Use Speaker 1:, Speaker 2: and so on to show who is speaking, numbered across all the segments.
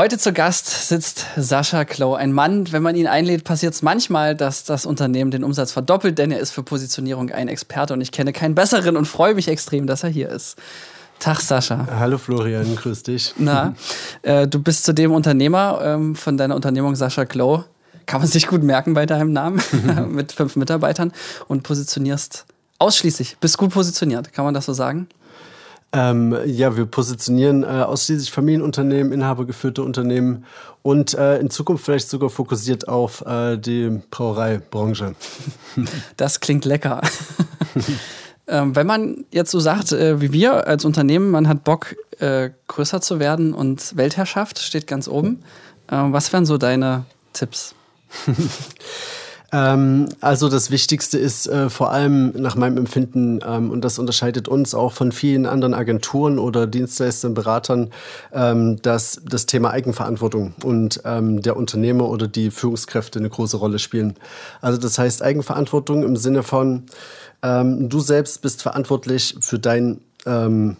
Speaker 1: Heute zu Gast sitzt Sascha Klau, ein Mann. Wenn man ihn einlädt, passiert es manchmal, dass das Unternehmen den Umsatz verdoppelt, denn er ist für Positionierung ein Experte und ich kenne keinen besseren und freue mich extrem, dass er hier ist. Tag, Sascha.
Speaker 2: Hallo Florian, grüß dich.
Speaker 1: Na, äh, du bist zudem Unternehmer ähm, von deiner Unternehmung Sascha Klau. Kann man sich gut merken bei deinem Namen mit fünf Mitarbeitern und positionierst ausschließlich, bist gut positioniert, kann man das so sagen?
Speaker 2: Ähm, ja, wir positionieren äh, ausschließlich Familienunternehmen, inhabergeführte Unternehmen und äh, in Zukunft vielleicht sogar fokussiert auf äh, die Brauereibranche.
Speaker 1: Das klingt lecker. ähm, wenn man jetzt so sagt, äh, wie wir als Unternehmen, man hat Bock, äh, größer zu werden und Weltherrschaft steht ganz oben. Ähm, was wären so deine Tipps?
Speaker 2: Ähm, also das Wichtigste ist äh, vor allem nach meinem Empfinden, ähm, und das unterscheidet uns auch von vielen anderen Agenturen oder Dienstleistern, Beratern, ähm, dass das Thema Eigenverantwortung und ähm, der Unternehmer oder die Führungskräfte eine große Rolle spielen. Also das heißt Eigenverantwortung im Sinne von, ähm, du selbst bist verantwortlich für dein ähm,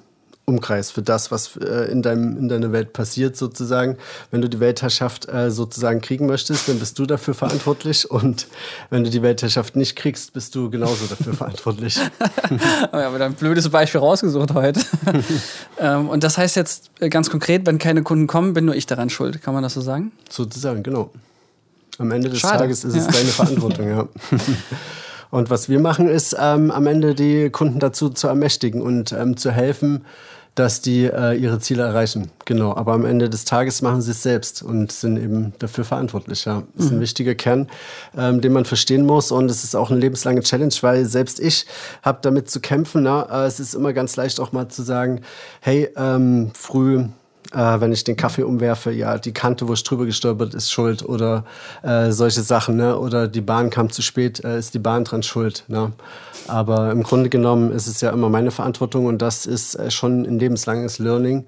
Speaker 2: Umkreis für das, was äh, in, deinem, in deiner Welt passiert, sozusagen. Wenn du die Weltherrschaft äh, sozusagen kriegen möchtest, dann bist du dafür verantwortlich. Und wenn du die Weltherrschaft nicht kriegst, bist du genauso dafür verantwortlich.
Speaker 1: ja, aber ein blödes Beispiel rausgesucht heute. ähm, und das heißt jetzt äh, ganz konkret, wenn keine Kunden kommen, bin nur ich daran schuld. Kann man das so sagen?
Speaker 2: Sozusagen, genau. Am Ende des Schade. Tages ist ja. es deine Verantwortung, ja. Und was wir machen, ist ähm, am Ende die Kunden dazu zu ermächtigen und ähm, zu helfen, dass die äh, ihre Ziele erreichen. Genau. Aber am Ende des Tages machen sie es selbst und sind eben dafür verantwortlich. Ja. Das ist ein mhm. wichtiger Kern, ähm, den man verstehen muss. Und es ist auch eine lebenslange Challenge, weil selbst ich habe damit zu kämpfen. Na? Äh, es ist immer ganz leicht auch mal zu sagen, hey, ähm, früh äh, wenn ich den Kaffee umwerfe, ja, die Kante, wo ich drüber gestolpert ist, schuld oder äh, solche Sachen, ne? oder die Bahn kam zu spät, äh, ist die Bahn dran schuld. Ne? Aber im Grunde genommen ist es ja immer meine Verantwortung und das ist äh, schon ein lebenslanges Learning.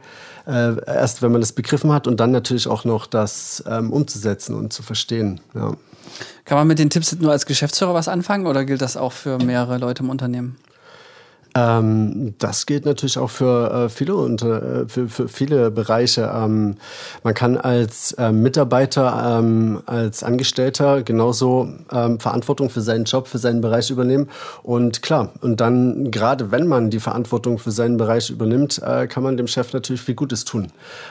Speaker 2: Äh, erst wenn man das begriffen hat und dann natürlich auch noch das ähm, umzusetzen und zu verstehen. Ja.
Speaker 1: Kann man mit den Tipps nur als Geschäftsführer was anfangen oder gilt das auch für mehrere Leute im Unternehmen?
Speaker 2: Ähm, das gilt natürlich auch für, äh, viele, unter, äh, für, für viele Bereiche. Ähm, man kann als äh, Mitarbeiter, ähm, als Angestellter genauso ähm, Verantwortung für seinen Job, für seinen Bereich übernehmen. Und klar, und dann gerade wenn man die Verantwortung für seinen Bereich übernimmt, äh, kann man dem Chef natürlich viel Gutes tun.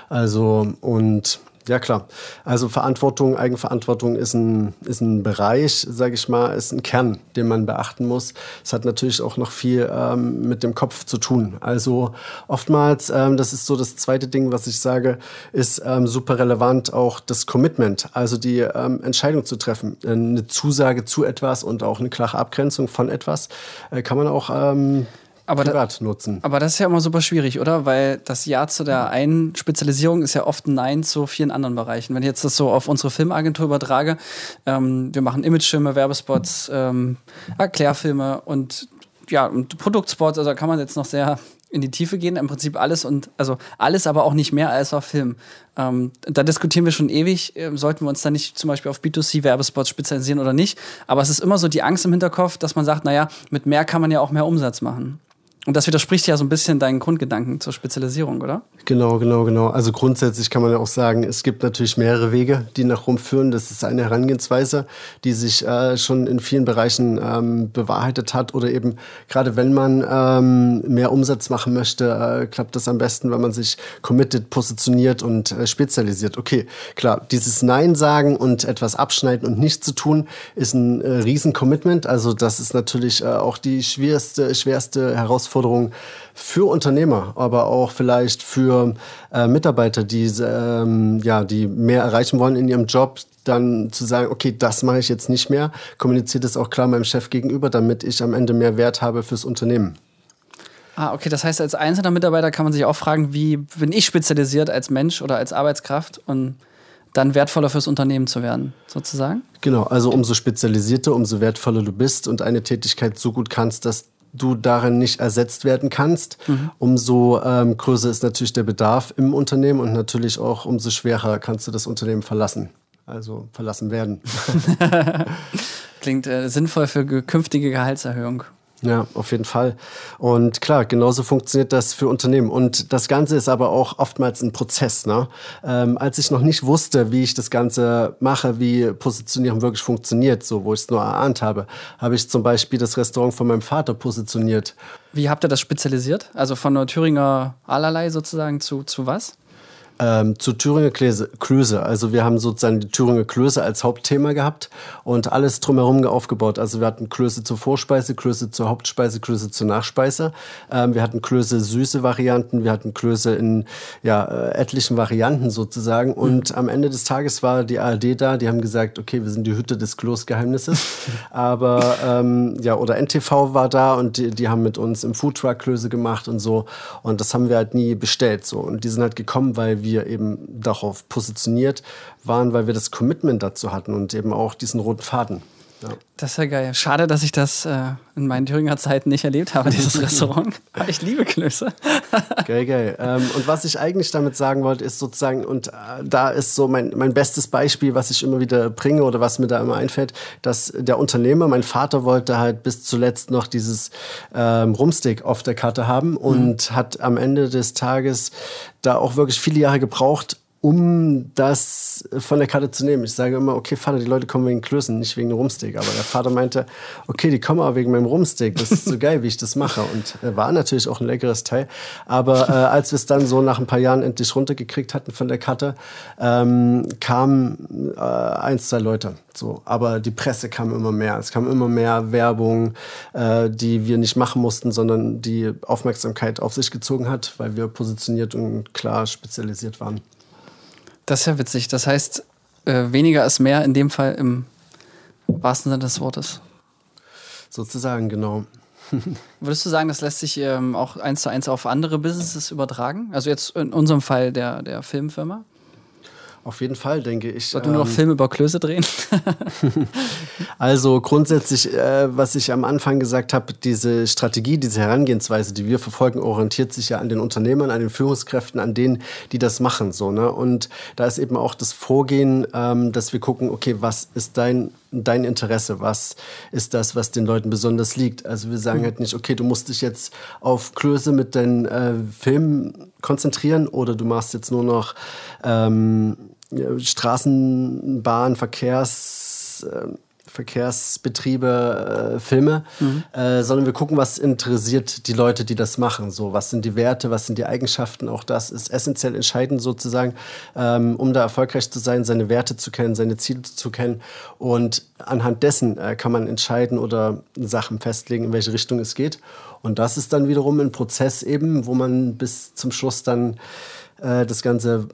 Speaker 2: Also und ja, klar. Also Verantwortung, Eigenverantwortung ist ein, ist ein Bereich, sage ich mal, ist ein Kern, den man beachten muss. Es hat natürlich auch noch viel ähm, mit dem Kopf zu tun. Also oftmals, ähm, das ist so das zweite Ding, was ich sage, ist ähm, super relevant auch das Commitment, also die ähm, Entscheidung zu treffen. Eine Zusage zu etwas und auch eine klare Abgrenzung von etwas äh, kann man auch ähm, aber privat da, nutzen.
Speaker 1: Aber das ist ja immer super schwierig, oder? Weil das Ja zu der einen Spezialisierung ist ja oft ein Nein zu vielen anderen Bereichen. Wenn ich jetzt das so auf unsere Filmagentur übertrage, ähm, wir machen Imagefilme, Werbespots, ähm, Erklärfilme und ja, und Produktspots, also da kann man jetzt noch sehr in die Tiefe gehen, im Prinzip alles und also alles, aber auch nicht mehr als auf Film. Ähm, da diskutieren wir schon ewig, äh, sollten wir uns da nicht zum Beispiel auf B2C-Werbespots spezialisieren oder nicht. Aber es ist immer so die Angst im Hinterkopf, dass man sagt, naja, mit mehr kann man ja auch mehr Umsatz machen. Und das widerspricht ja so ein bisschen deinen Grundgedanken zur Spezialisierung, oder?
Speaker 2: Genau, genau, genau. Also grundsätzlich kann man ja auch sagen, es gibt natürlich mehrere Wege, die nach Rom führen. Das ist eine Herangehensweise, die sich äh, schon in vielen Bereichen ähm, bewahrheitet hat. Oder eben gerade wenn man ähm, mehr Umsatz machen möchte, äh, klappt das am besten, wenn man sich committed, positioniert und äh, spezialisiert. Okay, klar, dieses Nein sagen und etwas abschneiden und nicht zu tun, ist ein äh, Riesen-Commitment. Also das ist natürlich äh, auch die schwerste, schwerste Herausforderung Herausforderung für Unternehmer, aber auch vielleicht für äh, Mitarbeiter, die, ähm, ja, die mehr erreichen wollen in ihrem Job, dann zu sagen, okay, das mache ich jetzt nicht mehr, kommuniziert es auch klar meinem Chef gegenüber, damit ich am Ende mehr Wert habe fürs Unternehmen.
Speaker 1: Ah, okay, das heißt, als einzelner Mitarbeiter kann man sich auch fragen, wie bin ich spezialisiert als Mensch oder als Arbeitskraft und dann wertvoller fürs Unternehmen zu werden, sozusagen?
Speaker 2: Genau, also umso spezialisierter, umso wertvoller du bist und eine Tätigkeit so gut kannst, dass du darin nicht ersetzt werden kannst, mhm. umso ähm, größer ist natürlich der Bedarf im Unternehmen und natürlich auch umso schwerer kannst du das Unternehmen verlassen. Also verlassen werden.
Speaker 1: Klingt äh, sinnvoll für künftige Gehaltserhöhung.
Speaker 2: Ja, auf jeden Fall. Und klar, genauso funktioniert das für Unternehmen. Und das Ganze ist aber auch oftmals ein Prozess. Ne? Ähm, als ich noch nicht wusste, wie ich das Ganze mache, wie Positionierung wirklich funktioniert, so wo ich es nur erahnt habe, habe ich zum Beispiel das Restaurant von meinem Vater positioniert.
Speaker 1: Wie habt ihr das spezialisiert? Also von Thüringer allerlei sozusagen zu, zu was?
Speaker 2: Ähm, zu Thüringer Klöße. Also wir haben sozusagen die Thüringer Klöße als Hauptthema gehabt und alles drumherum aufgebaut. Also wir hatten Klöße zur Vorspeise, Klöße zur Hauptspeise, Klöße zur Nachspeise. Ähm, wir hatten Klöße süße Varianten, wir hatten Klöße in ja, äh, etlichen Varianten sozusagen. Und mhm. am Ende des Tages war die ARD da, die haben gesagt, okay, wir sind die Hütte des Kloßgeheimnisses. Aber ähm, ja, oder NTV war da und die, die haben mit uns im Foodtruck Klöße gemacht und so. Und das haben wir halt nie bestellt. So. Und die sind halt gekommen, weil wir wir eben darauf positioniert waren, weil wir das Commitment dazu hatten und eben auch diesen roten Faden.
Speaker 1: Ja. Das ist ja geil. Schade, dass ich das äh, in meinen Thüringer Zeiten nicht erlebt habe, dieses Restaurant. Aber ich liebe Klöße.
Speaker 2: geil, geil. Ähm, und was ich eigentlich damit sagen wollte, ist sozusagen, und äh, da ist so mein, mein bestes Beispiel, was ich immer wieder bringe oder was mir da immer einfällt, dass der Unternehmer, mein Vater wollte halt bis zuletzt noch dieses ähm, Rumstick auf der Karte haben und mhm. hat am Ende des Tages da auch wirklich viele Jahre gebraucht, um das von der Karte zu nehmen. Ich sage immer, okay, Vater, die Leute kommen wegen Klößen, nicht wegen Rumsteak. Aber der Vater meinte, okay, die kommen aber wegen meinem Rumsteak. Das ist so geil, wie ich das mache. Und äh, war natürlich auch ein leckeres Teil. Aber äh, als wir es dann so nach ein paar Jahren endlich runtergekriegt hatten von der Karte, ähm, kamen äh, eins, zwei Leute. So, aber die Presse kam immer mehr. Es kam immer mehr Werbung, äh, die wir nicht machen mussten, sondern die Aufmerksamkeit auf sich gezogen hat, weil wir positioniert und klar spezialisiert waren.
Speaker 1: Das ist ja witzig. Das heißt, äh, weniger ist mehr in dem Fall im wahrsten Sinne des Wortes.
Speaker 2: Sozusagen, genau.
Speaker 1: Würdest du sagen, das lässt sich ähm, auch eins zu eins auf andere Businesses übertragen? Also jetzt in unserem Fall der, der Filmfirma?
Speaker 2: Auf jeden Fall, denke ich.
Speaker 1: Sollten wir ähm, noch Filme über Klöße drehen?
Speaker 2: also grundsätzlich, äh, was ich am Anfang gesagt habe, diese Strategie, diese Herangehensweise, die wir verfolgen, orientiert sich ja an den Unternehmern, an den Führungskräften, an denen, die das machen. So, ne? Und da ist eben auch das Vorgehen, ähm, dass wir gucken, okay, was ist dein dein Interesse? Was ist das, was den Leuten besonders liegt? Also wir sagen mhm. halt nicht, okay, du musst dich jetzt auf Klöße mit deinen äh, Filmen konzentrieren oder du machst jetzt nur noch ähm, Straßenbahn, Verkehrs... Äh, Verkehrsbetriebe, äh, Filme, mhm. äh, sondern wir gucken, was interessiert die Leute, die das machen. So, was sind die Werte, was sind die Eigenschaften? Auch das ist essentiell entscheidend sozusagen, ähm, um da erfolgreich zu sein, seine Werte zu kennen, seine Ziele zu kennen. Und anhand dessen äh, kann man entscheiden oder Sachen festlegen, in welche Richtung es geht. Und das ist dann wiederum ein Prozess eben, wo man bis zum Schluss dann äh, das Ganze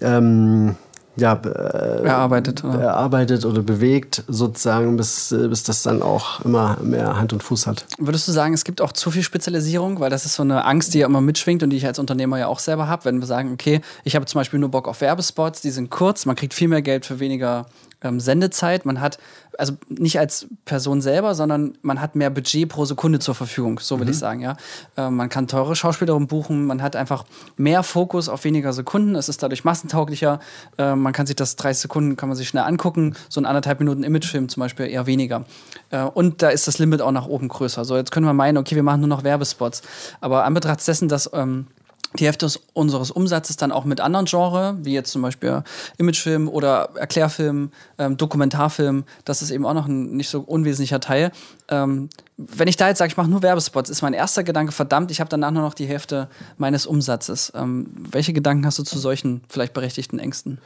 Speaker 2: ähm, ja, äh,
Speaker 1: erarbeitet,
Speaker 2: oder? erarbeitet oder bewegt, sozusagen, bis, bis das dann auch immer mehr Hand und Fuß hat.
Speaker 1: Würdest du sagen, es gibt auch zu viel Spezialisierung, weil das ist so eine Angst, die ja immer mitschwingt und die ich als Unternehmer ja auch selber habe, wenn wir sagen, okay, ich habe zum Beispiel nur Bock auf Werbespots, die sind kurz, man kriegt viel mehr Geld für weniger ähm, Sendezeit, man hat, also nicht als Person selber, sondern man hat mehr Budget pro Sekunde zur Verfügung, so würde mhm. ich sagen, ja. Äh, man kann teure Schauspielerinnen buchen, man hat einfach mehr Fokus auf weniger Sekunden, es ist dadurch massentauglicher, äh, man kann sich das 30 Sekunden, kann man sich schnell angucken, so ein anderthalb Minuten Imagefilm zum Beispiel eher weniger. Äh, und da ist das Limit auch nach oben größer. So, jetzt können wir meinen, okay, wir machen nur noch Werbespots. Aber an Betracht dessen, dass ähm, die Hälfte unseres Umsatzes dann auch mit anderen Genres, wie jetzt zum Beispiel Imagefilm oder Erklärfilm, ähm, Dokumentarfilm, das ist eben auch noch ein nicht so unwesentlicher Teil. Ähm, wenn ich da jetzt sage, ich mache nur Werbespots, ist mein erster Gedanke, verdammt, ich habe danach nur noch die Hälfte meines Umsatzes. Ähm, welche Gedanken hast du zu solchen vielleicht berechtigten Ängsten?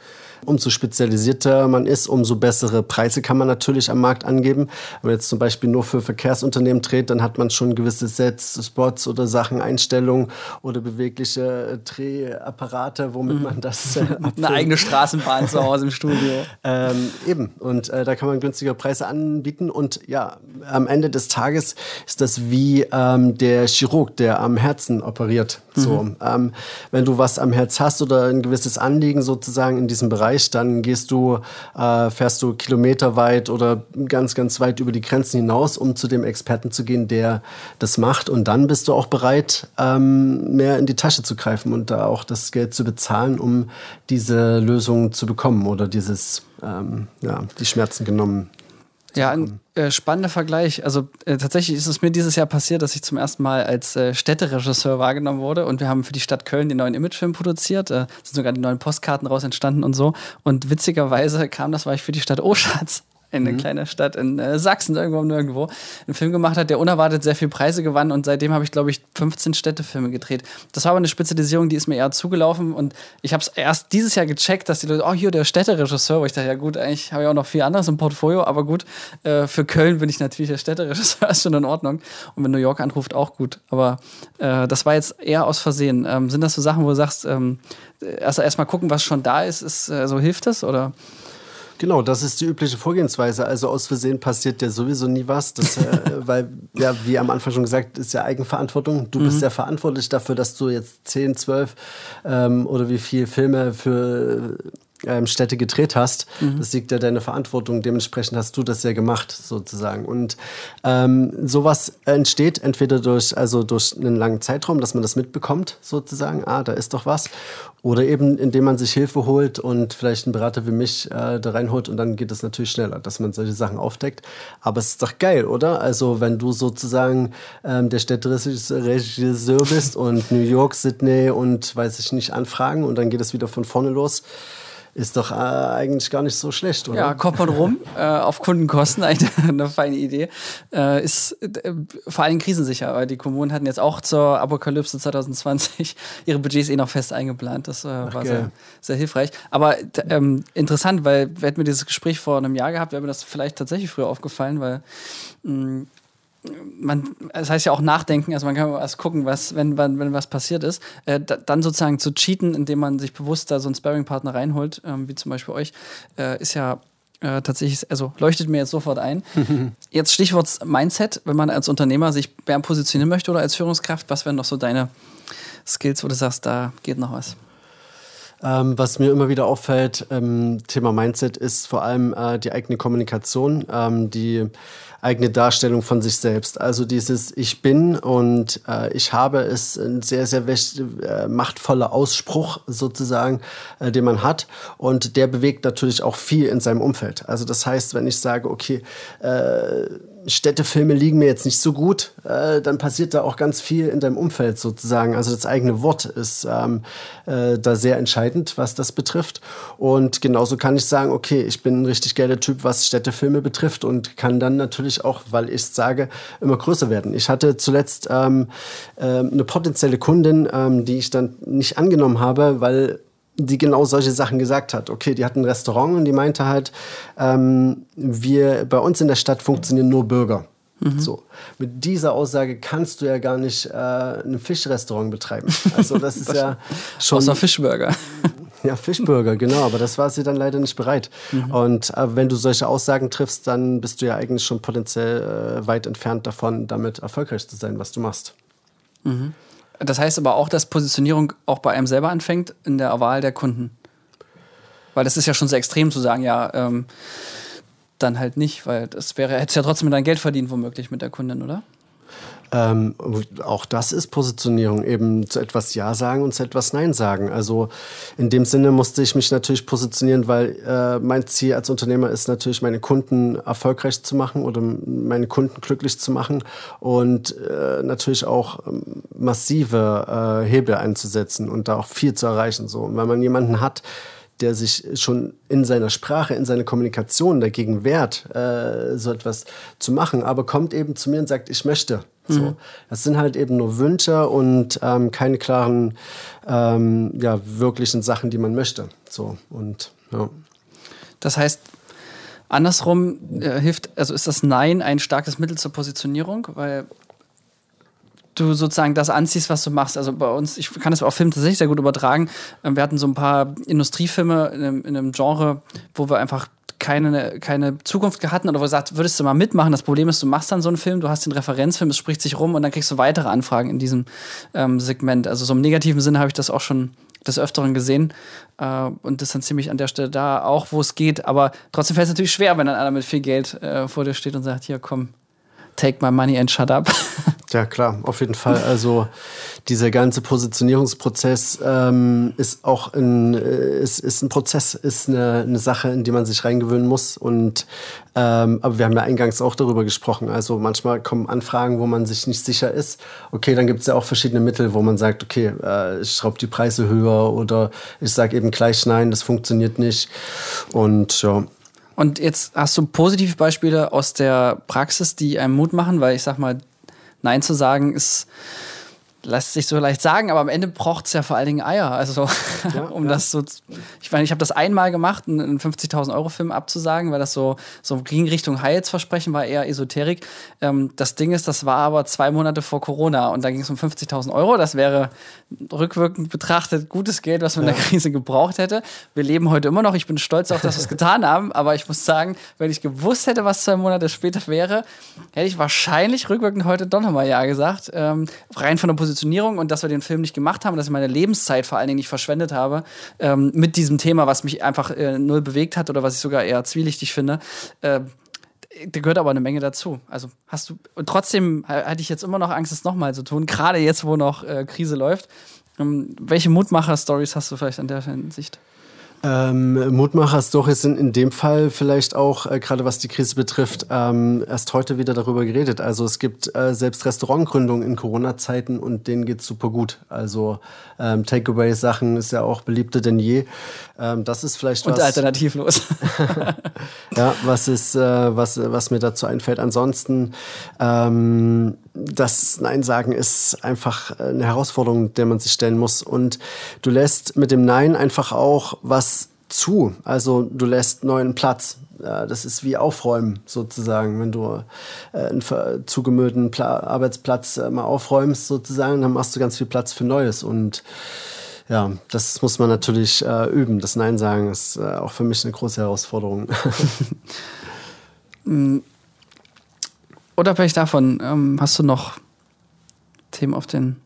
Speaker 2: Umso spezialisierter man ist, umso bessere Preise kann man natürlich am Markt angeben. Wenn man jetzt zum Beispiel nur für Verkehrsunternehmen dreht, dann hat man schon gewisse Sets, Spots oder Sachen, Einstellungen oder bewegliche Drehapparate, womit mhm. man das.
Speaker 1: Äh, Eine eigene Straßenbahn zu Hause im Studio.
Speaker 2: Ähm, eben. Und äh, da kann man günstige Preise anbieten. Und ja, am Ende des Tages Tages ist das wie ähm, der Chirurg, der am Herzen operiert. Mhm. So, ähm, wenn du was am Herz hast oder ein gewisses Anliegen sozusagen in diesem Bereich, dann gehst du, äh, fährst du kilometerweit oder ganz, ganz weit über die Grenzen hinaus, um zu dem Experten zu gehen, der das macht. Und dann bist du auch bereit, ähm, mehr in die Tasche zu greifen und da auch das Geld zu bezahlen, um diese Lösung zu bekommen oder dieses, ähm, ja, die Schmerzen genommen
Speaker 1: Ja, ein äh, spannender Vergleich. Also äh, tatsächlich ist es mir dieses Jahr passiert, dass ich zum ersten Mal als äh, Städteregisseur wahrgenommen wurde und wir haben für die Stadt Köln den neuen Imagefilm produziert. Äh, sind sogar die neuen Postkarten raus entstanden und so. Und witzigerweise kam das, weil ich für die Stadt Oschatz in eine mhm. kleine Stadt in äh, Sachsen, irgendwo nirgendwo, einen Film gemacht hat, der unerwartet sehr viele Preise gewann und seitdem habe ich, glaube ich, 15 Städtefilme gedreht. Das war aber eine Spezialisierung, die ist mir eher zugelaufen und ich habe es erst dieses Jahr gecheckt, dass die Leute, oh, hier der Städteregisseur, wo ich dachte, ja gut, eigentlich habe ich auch noch viel anderes im Portfolio, aber gut, äh, für Köln bin ich natürlich der Städteregisseur, ist schon in Ordnung. Und wenn New York anruft, auch gut. Aber äh, das war jetzt eher aus Versehen. Ähm, sind das so Sachen, wo du sagst, ähm, erst erstmal gucken, was schon da ist, ist äh, so hilft das oder?
Speaker 2: Genau, das ist die übliche Vorgehensweise. Also aus Versehen passiert ja sowieso nie was, das, äh, weil, ja, wie am Anfang schon gesagt, ist ja Eigenverantwortung. Du mhm. bist ja verantwortlich dafür, dass du jetzt 10, 12 ähm, oder wie viele Filme für ähm, Städte gedreht hast. Mhm. Das liegt ja deine Verantwortung. Dementsprechend hast du das ja gemacht, sozusagen. Und ähm, sowas entsteht entweder durch, also durch einen langen Zeitraum, dass man das mitbekommt, sozusagen. Ah, da ist doch was. Oder eben, indem man sich Hilfe holt und vielleicht einen Berater wie mich äh, da reinholt und dann geht es natürlich schneller, dass man solche Sachen aufdeckt. Aber es ist doch geil, oder? Also, wenn du sozusagen ähm, der Städteregisseur bist und New York, Sydney und weiß ich nicht, anfragen und dann geht es wieder von vorne los ist doch äh, eigentlich gar nicht so schlecht, oder?
Speaker 1: Ja, kommt man rum, äh, auf Kundenkosten, eine, eine feine Idee. Äh, ist äh, vor allem krisensicher, weil die Kommunen hatten jetzt auch zur Apokalypse 2020 ihre Budgets eh noch fest eingeplant. Das äh, war sehr, sehr, hilfreich. Aber ähm, interessant, weil wir hätten wir dieses Gespräch vor einem Jahr gehabt, wäre mir das vielleicht tatsächlich früher aufgefallen, weil mh, mm, man, das heißt ja auch nachdenken, also man kann erst gucken, was, wenn, wenn, wenn was passiert ist, äh, da, dann sozusagen zu cheaten, indem man sich bewusst da so einen Sparring-Partner reinholt, ähm, wie zum Beispiel euch, äh, ist ja äh, tatsächlich, also leuchtet mir jetzt sofort ein. jetzt Stichwort Mindset, wenn man als Unternehmer sich mehr positionieren möchte oder als Führungskraft, was wären noch so deine Skills, wo du sagst, da geht noch was?
Speaker 2: Ähm, was mir immer wieder auffällt, ähm, Thema Mindset, ist vor allem äh, die eigene Kommunikation, ähm, die eigene Darstellung von sich selbst. Also dieses Ich bin und äh, ich habe ist ein sehr, sehr äh, machtvoller Ausspruch sozusagen, äh, den man hat. Und der bewegt natürlich auch viel in seinem Umfeld. Also das heißt, wenn ich sage, okay, äh, Städtefilme liegen mir jetzt nicht so gut, äh, dann passiert da auch ganz viel in deinem Umfeld sozusagen. Also das eigene Wort ist ähm, äh, da sehr entscheidend, was das betrifft. Und genauso kann ich sagen, okay, ich bin ein richtig geiler Typ, was Städtefilme betrifft und kann dann natürlich auch, weil ich sage, immer größer werden. Ich hatte zuletzt ähm, äh, eine potenzielle Kundin, ähm, die ich dann nicht angenommen habe, weil die genau solche Sachen gesagt hat. Okay, die hat ein Restaurant und die meinte halt, ähm, wir bei uns in der Stadt funktionieren nur Bürger. Mhm. So. Mit dieser Aussage kannst du ja gar nicht äh, ein Fischrestaurant betreiben. Also das ist ja schon.
Speaker 1: Außer Fischburger.
Speaker 2: Ja, Fischburger, genau, aber das war sie dann leider nicht bereit. Mhm. Und äh, wenn du solche Aussagen triffst, dann bist du ja eigentlich schon potenziell äh, weit entfernt davon, damit erfolgreich zu sein, was du machst.
Speaker 1: Mhm. Das heißt aber auch, dass Positionierung auch bei einem selber anfängt in der Wahl der Kunden. Weil das ist ja schon sehr extrem zu sagen, ja, ähm, dann halt nicht, weil das wäre, hättest ja trotzdem dein Geld verdient, womöglich mit der Kundin, oder?
Speaker 2: Ähm, auch das ist Positionierung, eben zu etwas Ja sagen und zu etwas Nein sagen. Also in dem Sinne musste ich mich natürlich positionieren, weil äh, mein Ziel als Unternehmer ist natürlich, meine Kunden erfolgreich zu machen oder meine Kunden glücklich zu machen und äh, natürlich auch ähm, massive äh, Hebel einzusetzen und da auch viel zu erreichen. So. Und wenn man jemanden hat, der sich schon in seiner Sprache, in seiner Kommunikation dagegen wehrt, äh, so etwas zu machen, aber kommt eben zu mir und sagt, ich möchte. So. Mhm. Das sind halt eben nur Wünsche und ähm, keine klaren, ähm, ja, wirklichen Sachen, die man möchte. So, und, ja.
Speaker 1: Das heißt, andersrum äh, hilft, also ist das Nein ein starkes Mittel zur Positionierung, weil du sozusagen das anziehst, was du machst. Also bei uns, ich kann das auf Film tatsächlich sehr gut übertragen. Ähm, wir hatten so ein paar Industriefilme in einem, in einem Genre, wo wir einfach keine, keine Zukunft hatten oder wo du sagst, würdest du mal mitmachen? Das Problem ist, du machst dann so einen Film, du hast den Referenzfilm, es spricht sich rum und dann kriegst du weitere Anfragen in diesem ähm, Segment. Also so im negativen Sinne habe ich das auch schon des Öfteren gesehen äh, und das dann ziemlich an der Stelle da auch, wo es geht. Aber trotzdem fällt es natürlich schwer, wenn dann einer mit viel Geld äh, vor dir steht und sagt, hier komm, take my money and shut up.
Speaker 2: Ja, klar, auf jeden Fall. Also dieser ganze Positionierungsprozess ähm, ist auch ein, äh, ist, ist ein Prozess, ist eine, eine Sache, in die man sich reingewöhnen muss. Und ähm, aber wir haben ja eingangs auch darüber gesprochen. Also manchmal kommen Anfragen, wo man sich nicht sicher ist. Okay, dann gibt es ja auch verschiedene Mittel, wo man sagt, okay, äh, ich schraube die Preise höher oder ich sage eben gleich nein, das funktioniert nicht. Und ja.
Speaker 1: Und jetzt hast du positive Beispiele aus der Praxis, die einem Mut machen, weil ich sag mal, Nein zu sagen ist lässt sich so leicht sagen, aber am Ende braucht es ja vor allen Dingen Eier. Also, ja, um ja. das so. Ich meine, ich habe das einmal gemacht, einen 50.000 Euro Film abzusagen, weil das so, so ging Richtung Heilsversprechen, war eher Esoterik. Ähm, das Ding ist, das war aber zwei Monate vor Corona und da ging es um 50.000 Euro. Das wäre rückwirkend betrachtet gutes Geld, was man ja. in der Krise gebraucht hätte. Wir leben heute immer noch. Ich bin stolz auf, dass wir es getan haben, aber ich muss sagen, wenn ich gewusst hätte, was zwei Monate später wäre, hätte ich wahrscheinlich rückwirkend heute doch nochmal Ja gesagt. Ähm, rein von der Position Positionierung und dass wir den Film nicht gemacht haben, dass ich meine Lebenszeit vor allen Dingen nicht verschwendet habe ähm, mit diesem Thema, was mich einfach äh, null bewegt hat oder was ich sogar eher zwielichtig finde. Äh, da gehört aber eine Menge dazu. Also hast du, und trotzdem hatte ich jetzt immer noch Angst, es nochmal zu tun, gerade jetzt, wo noch äh, Krise läuft. Ähm, welche Mutmacher-Stories hast du vielleicht an der Sicht?
Speaker 2: Ähm, Mutmacher-Stories sind in dem Fall vielleicht auch, äh, gerade was die Krise betrifft, ähm, erst heute wieder darüber geredet. Also es gibt äh, selbst Restaurantgründungen in Corona-Zeiten und denen geht es super gut. Also ähm, Takeaway-Sachen ist ja auch beliebter denn je. Ähm, das ist vielleicht
Speaker 1: und was. Und alternativlos.
Speaker 2: ja, was ist, äh, was, was mir dazu einfällt. Ansonsten, ähm, das Nein sagen ist einfach eine Herausforderung, der man sich stellen muss. Und du lässt mit dem Nein einfach auch was zu. Also du lässt neuen Platz. Das ist wie Aufräumen sozusagen. Wenn du äh, einen zugemüllten Arbeitsplatz äh, mal aufräumst sozusagen, dann machst du ganz viel Platz für Neues. Und ja, das muss man natürlich äh, üben. Das Nein sagen ist äh, auch für mich eine große Herausforderung.
Speaker 1: Unabhängig davon, ähm, hast du noch Themen auf den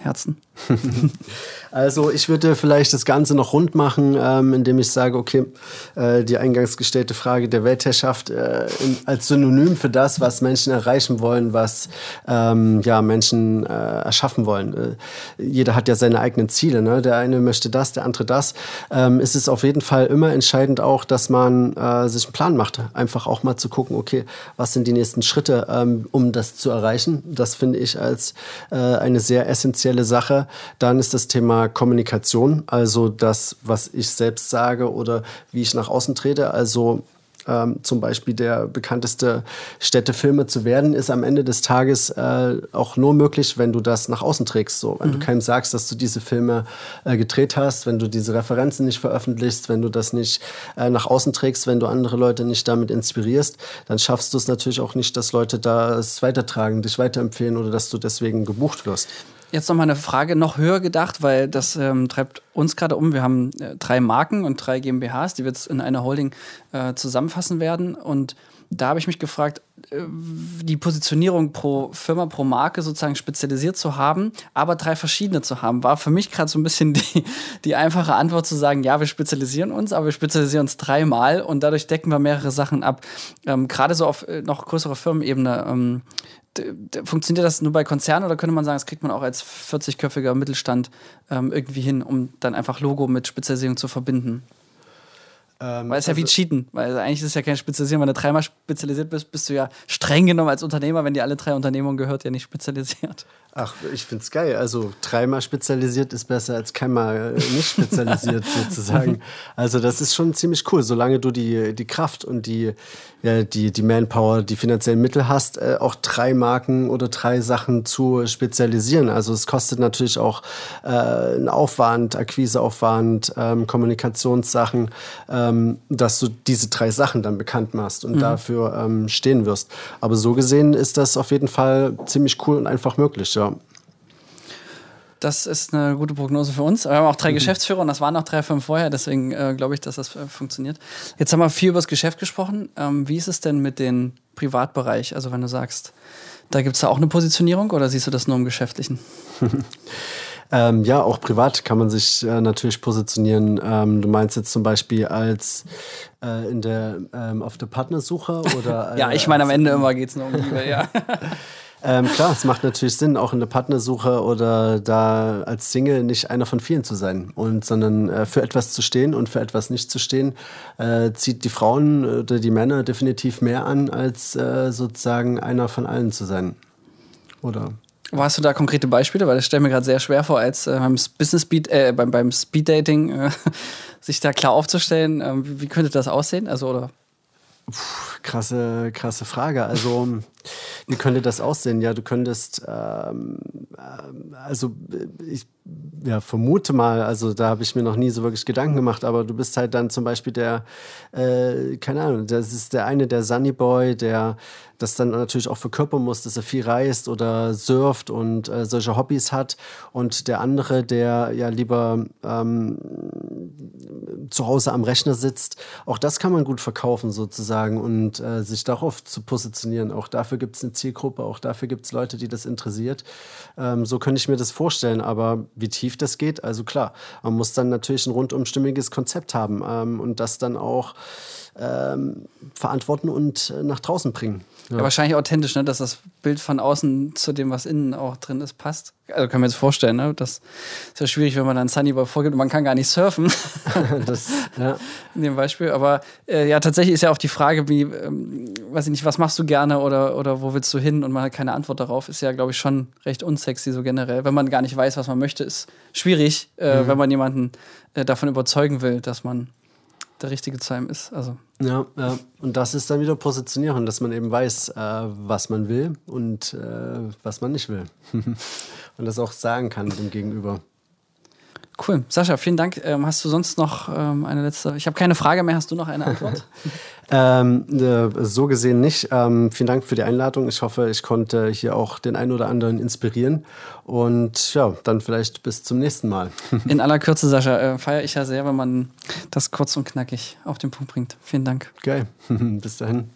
Speaker 1: Herzen?
Speaker 2: Also ich würde vielleicht das Ganze noch rund machen, ähm, indem ich sage, okay, äh, die eingangs gestellte Frage der Weltherrschaft äh, in, als Synonym für das, was Menschen erreichen wollen, was ähm, ja, Menschen äh, erschaffen wollen. Äh, jeder hat ja seine eigenen Ziele. Ne? Der eine möchte das, der andere das. Ähm, ist auf jeden Fall immer entscheidend auch, dass man äh, sich einen Plan macht. Einfach auch mal zu gucken, okay, was sind die nächsten Schritte, ähm, um das zu erreichen. Das finde ich als äh, eine sehr essentielle Sache. Dann ist das Thema Kommunikation, also das, was ich selbst sage oder wie ich nach außen trete. Also ähm, zum Beispiel der bekannteste Städtefilmer zu werden, ist am Ende des Tages äh, auch nur möglich, wenn du das nach außen trägst. So. Wenn mhm. du keinem sagst, dass du diese Filme äh, gedreht hast, wenn du diese Referenzen nicht veröffentlichst, wenn du das nicht äh, nach außen trägst, wenn du andere Leute nicht damit inspirierst, dann schaffst du es natürlich auch nicht, dass Leute das weitertragen, dich weiterempfehlen oder dass du deswegen gebucht wirst.
Speaker 1: Jetzt noch mal eine Frage noch höher gedacht, weil das ähm, treibt uns gerade um. Wir haben äh, drei Marken und drei GmbHs, die wir jetzt in einer Holding äh, zusammenfassen werden. Und da habe ich mich gefragt, äh, die Positionierung pro Firma, pro Marke sozusagen spezialisiert zu haben, aber drei verschiedene zu haben, war für mich gerade so ein bisschen die, die einfache Antwort zu sagen, ja, wir spezialisieren uns, aber wir spezialisieren uns dreimal und dadurch decken wir mehrere Sachen ab. Ähm, gerade so auf äh, noch größerer Firmenebene ähm, funktioniert das nur bei Konzernen oder könnte man sagen, das kriegt man auch als 40-köpfiger Mittelstand ähm, irgendwie hin, um dann einfach Logo mit Spezialisierung zu verbinden? Ähm, weil es also, ja wie also Cheaten, weil eigentlich ist es ja kein Spezialisieren. Wenn du dreimal spezialisiert bist, bist du ja streng genommen als Unternehmer, wenn dir alle drei Unternehmungen gehört, ja nicht spezialisiert.
Speaker 2: Ach, ich find's geil. Also dreimal spezialisiert ist besser als keinmal äh, nicht spezialisiert sozusagen. Also das ist schon ziemlich cool, solange du die, die Kraft und die, ja, die, die Manpower, die finanziellen Mittel hast, äh, auch drei Marken oder drei Sachen zu spezialisieren. Also es kostet natürlich auch äh, einen Aufwand, Akquiseaufwand, ähm, Kommunikationssachen, ähm, dass du diese drei Sachen dann bekannt machst und mhm. dafür ähm, stehen wirst. Aber so gesehen ist das auf jeden Fall ziemlich cool und einfach möglich, ja.
Speaker 1: Das ist eine gute Prognose für uns. Wir haben auch drei mhm. Geschäftsführer und das waren noch drei Firmen vorher, deswegen äh, glaube ich, dass das äh, funktioniert. Jetzt haben wir viel über das Geschäft gesprochen. Ähm, wie ist es denn mit dem Privatbereich? Also wenn du sagst, da gibt es da auch eine Positionierung oder siehst du das nur im Geschäftlichen?
Speaker 2: Ähm, ja, auch privat kann man sich äh, natürlich positionieren. Ähm, du meinst jetzt zum Beispiel als äh, in der ähm, auf der Partnersuche oder
Speaker 1: Ja, ich meine am Ende immer geht es nur um Liebe, ja.
Speaker 2: Ähm, klar, es macht natürlich Sinn, auch in der Partnersuche oder da als Single nicht einer von vielen zu sein, und sondern äh, für etwas zu stehen und für etwas nicht zu stehen, äh, zieht die Frauen oder die Männer definitiv mehr an, als äh, sozusagen einer von allen zu sein. Oder?
Speaker 1: Hast du da konkrete Beispiele? Weil das stelle mir gerade sehr schwer vor, als äh, beim Business Speed, äh, beim, beim Speed Dating äh, sich da klar aufzustellen. Ähm, wie, wie, könnte das aussehen? Also, oder?
Speaker 2: Puh, krasse, krasse Frage. Also, wie könnte das aussehen? Ja, du könntest, ähm, äh, also ich ja, vermute mal, also da habe ich mir noch nie so wirklich Gedanken gemacht, aber du bist halt dann zum Beispiel der, äh, keine Ahnung, das ist der eine, der Sunny Boy, der das dann natürlich auch verkörpern muss, dass er viel reist oder surft und äh, solche Hobbys hat. Und der andere, der ja lieber ähm, zu Hause am Rechner sitzt, auch das kann man gut verkaufen sozusagen und äh, sich darauf zu positionieren. Auch dafür gibt es eine Zielgruppe, auch dafür gibt es Leute, die das interessiert. Ähm, so könnte ich mir das vorstellen. Aber wie tief das geht, also klar, man muss dann natürlich ein rundum stimmiges Konzept haben ähm, und das dann auch ähm, verantworten und äh, nach draußen bringen.
Speaker 1: Ja. ja. wahrscheinlich authentisch, ne? dass das Bild von außen zu dem, was innen auch drin ist, passt. Also kann man jetzt vorstellen, ne? das ist ja schwierig, wenn man dann Sunnyboy vorgibt und man kann gar nicht surfen. das, ja. In dem Beispiel. Aber äh, ja, tatsächlich ist ja auch die Frage, wie, ähm, weiß ich nicht, was machst du gerne oder, oder wo willst du hin und man hat keine Antwort darauf, ist ja, glaube ich, schon recht unsexy so generell. Wenn man gar nicht weiß, was man möchte, ist schwierig, äh, mhm. wenn man jemanden äh, davon überzeugen will, dass man der richtige Time ist. Also.
Speaker 2: Ja, ja, und das ist dann wieder Positionieren, dass man eben weiß, äh, was man will und äh, was man nicht will. und das auch sagen kann dem Gegenüber.
Speaker 1: Cool. Sascha, vielen Dank. Ähm, hast du sonst noch ähm, eine letzte? Ich habe keine Frage mehr. Hast du noch eine Antwort?
Speaker 2: ähm, äh, so gesehen nicht. Ähm, vielen Dank für die Einladung. Ich hoffe, ich konnte hier auch den einen oder anderen inspirieren. Und ja, dann vielleicht bis zum nächsten Mal.
Speaker 1: In aller Kürze, Sascha, äh, feiere ich ja sehr, wenn man das kurz und knackig auf den Punkt bringt. Vielen Dank.
Speaker 2: Geil. bis dahin.